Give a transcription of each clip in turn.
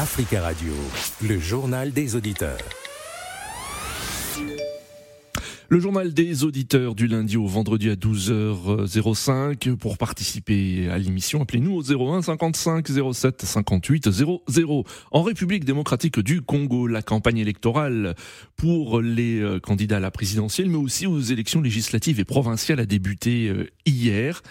Africa Radio, le journal des auditeurs. Le journal des auditeurs du lundi au vendredi à 12h05. Pour participer à l'émission, appelez-nous au 01 55 07 58 00. En République démocratique du Congo, la campagne électorale pour les euh, candidats à la présidentielle, mais aussi aux élections législatives et provinciales a débuté euh, hier.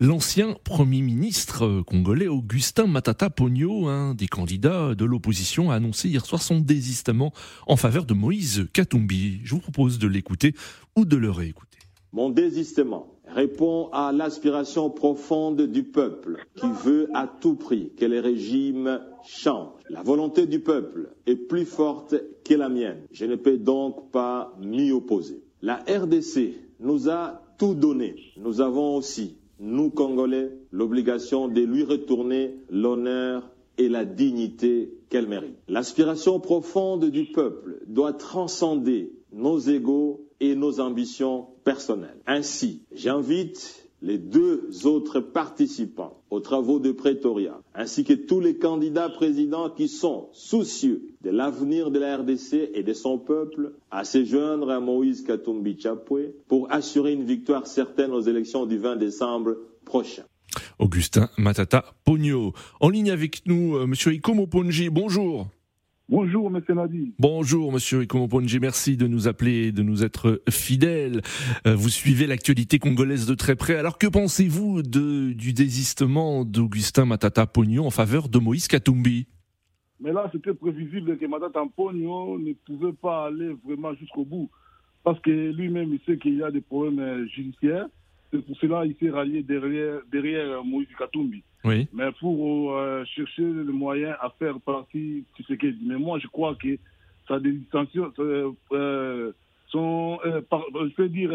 L'ancien Premier ministre euh, congolais Augustin Matata Pogno, un des candidats de l'opposition, a annoncé hier soir son désistement en faveur de Moïse Katumbi. Je vous propose de l'écouter ou de le réécouter. Mon désistement répond à l'aspiration profonde du peuple qui veut à tout prix que les régimes changent. La volonté du peuple est plus forte que la mienne. Je ne peux donc pas m'y opposer. La RDC nous a tout donné. Nous avons aussi nous, Congolais, l'obligation de lui retourner l'honneur et la dignité qu'elle mérite. L'aspiration profonde du peuple doit transcender nos égaux et nos ambitions personnelles. Ainsi, j'invite les deux autres participants aux travaux de Pretoria, ainsi que tous les candidats présidents qui sont soucieux de l'avenir de la RDC et de son peuple, à se joindre à Moïse Katumbi Chapwe pour assurer une victoire certaine aux élections du 20 décembre prochain. Augustin Matata Pogno. En ligne avec nous. Euh, Monsieur Ikomo Ponji, bonjour. Bonjour, Monsieur Nadi. Bonjour, Monsieur Ikomoponji. Merci de nous appeler, de nous être fidèles. Euh, vous suivez l'actualité congolaise de très près. Alors, que pensez-vous du désistement d'Augustin Matata Pogno en faveur de Moïse Katumbi? Mais là, c'était prévisible que Matata Pogno ne pouvait pas aller vraiment jusqu'au bout. Parce que lui-même, il sait qu'il y a des problèmes euh, judiciaires. C'est pour cela qu'il s'est rallié derrière, derrière Moïse Katumbi. Oui. Mais pour euh, chercher le moyen à faire partie tu sais que mais moi je crois que ça des distensions euh, sont, euh, je peux dire,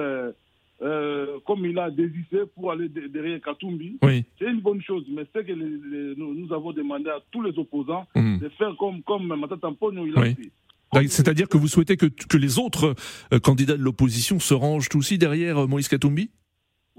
comme il a désisté pour aller derrière Katumbi, oui. c'est une bonne chose. Mais c'est que nous, avons demandé à tous les opposants mhm. de faire comme, comme Matata il a fait. C'est-à-dire que vous souhaitez que, que les autres candidats de l'opposition se rangent aussi derrière Moïse Katumbi?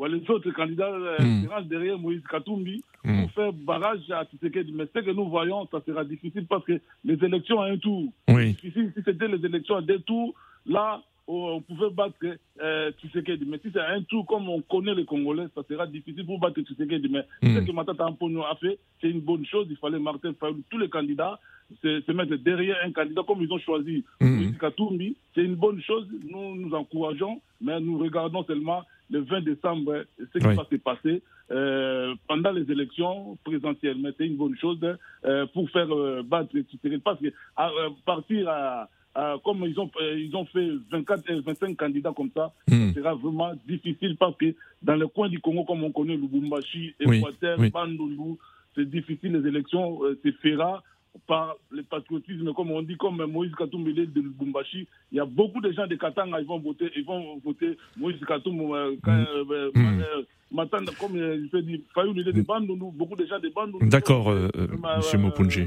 Les autres candidats mmh. derrière Moïse Katumbi pour hmm. faire barrage à Tshisekedi. Mais ce que nous voyons, ça sera difficile parce que les élections à un tour. Oui. Difficile. Si c'était les élections à deux tours, là, on pouvait battre euh, Tshisekedi. Mais si c'est un tour comme on connaît les Congolais, ça sera difficile pour battre Tshisekedi. Mais mmh. ce que Matata Amponio a fait, c'est une bonne chose. Il fallait Martin Fayou, tous les candidats, se, mettre derrière un candidat comme ils ont choisi mmh. Katumbi. C'est une bonne chose. Nous nous encourageons, mais nous regardons seulement le 20 décembre ce qui va se passer euh, pendant les élections présidentielles. Mais c'est une bonne chose euh, pour faire euh, battre Tshisekedi. Parce que à, partir à comme ils ont, ils ont fait 24, 25 candidats comme ça, mmh. sera vraiment difficile parce que dans le coin du Congo, comme on connaît Lubumbashi, Équateur, oui, Bandundu, c'est difficile, les élections se fera par le patriotisme, comme on dit, comme Moïse Katoum de Lubumbashi. Il y a beaucoup de gens de Katanga, ils vont voter, ils vont voter Moïse Katoum. Euh, mm. euh, mm. euh, comme je peux dire, Fayou de Bandounou, beaucoup de gens de Bandounou. D'accord, M. Mopunji.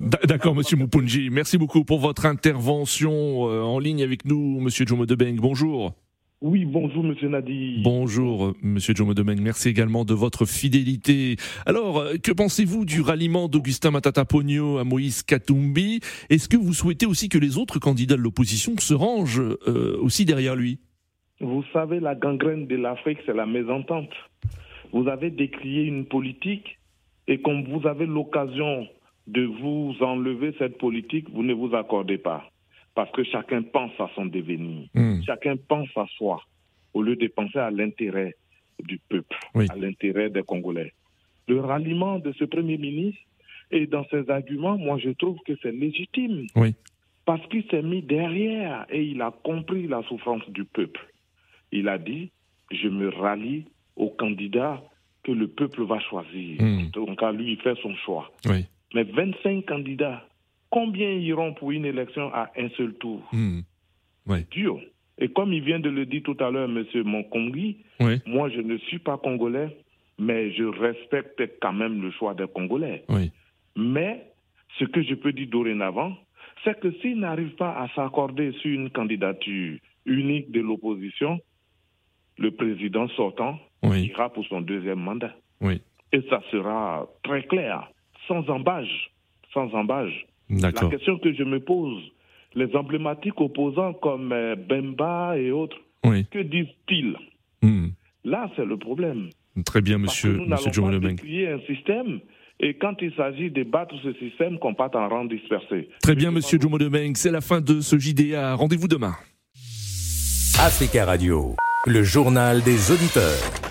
D'accord, Monsieur Mupunji. Merci beaucoup pour votre intervention en ligne avec nous, Monsieur Jomo Debeng. Bonjour. Oui, bonjour Monsieur Nadi. Bonjour Monsieur Jomo Domengue, merci également de votre fidélité. Alors, euh, que pensez-vous du ralliement d'Augustin Matata Pogno à Moïse Katumbi? Est-ce que vous souhaitez aussi que les autres candidats de l'opposition se rangent euh, aussi derrière lui? Vous savez, la gangrène de l'Afrique, c'est la mésentente. Vous avez décrié une politique et comme vous avez l'occasion de vous enlever cette politique, vous ne vous accordez pas parce que chacun pense à son devenir, hmm. chacun pense à soi, au lieu de penser à l'intérêt du peuple, à l'intérêt des Congolais. Le ralliement de ce Premier ministre, et dans ses arguments, moi je trouve que c'est légitime. Parce qu'il s'est mis derrière et il a compris la souffrance du peuple. Il a dit, je me rallie au candidat que le peuple va choisir. Hmm. Donc à lui, il fait son choix. Mais 25 candidats Combien iront pour une élection à un seul tour. Dur. Et comme il vient de le dire tout à l'heure, M. Monkongui, moi je ne suis pas congolais, mais je respecte quand même le choix des Congolais. Mais ce que je peux dire dorénavant, c'est que s'il n'arrive pas à s'accorder sur une candidature unique de l'opposition, le président sortant ira pour son deuxième mandat. Et ça sera très clair, sans embâche sans embâge. La question que je me pose, les emblématiques opposants comme euh, Bemba et autres, que disent-ils? Hmm. Là, c'est le problème. Très bien, monsieur, nous monsieur John un système et quand il s'agit de battre ce système, qu'on parte en rang dispersé. Très bien, monsieur Jomo c'est la fin de ce JDA. Rendez-vous demain. Africa Radio, le journal des auditeurs.